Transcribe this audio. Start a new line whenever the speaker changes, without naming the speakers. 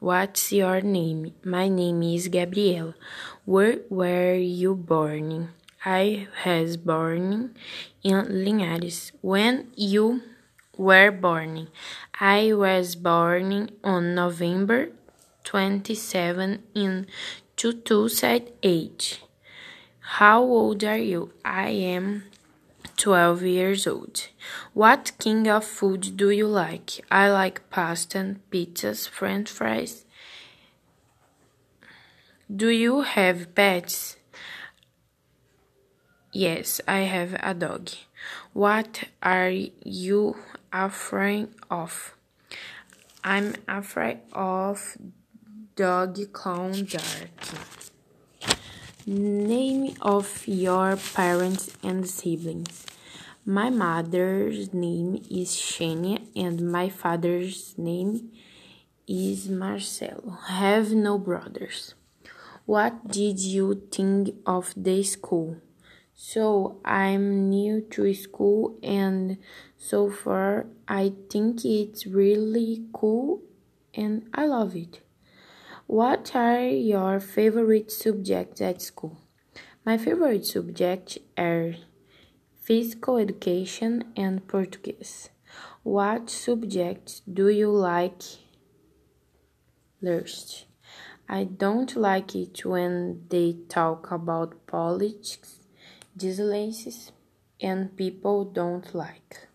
What's your name?
My name is Gabriela.
Where were you born?
I was born in Linhares.
When you were born?
I was born on November 27 in 2008.
How old are you?
I am 12 years old.
What kind of food do you like?
I like pasta, and pizzas, french fries.
Do you have pets?
Yes, I have a dog.
What are you afraid of?
I'm afraid of dog clown dark.
Name of your parents and siblings.
My mother's name is Xenia and my father's name is Marcelo.
Have no brothers. What did you think of the school?
So I'm new to school and so far I think it's really cool and I love it.
What are your favorite subjects at school?
My favorite subjects are physical education and Portuguese.
What subjects do you like least?
I don't like it when they talk about politics, diseases, and people don't like.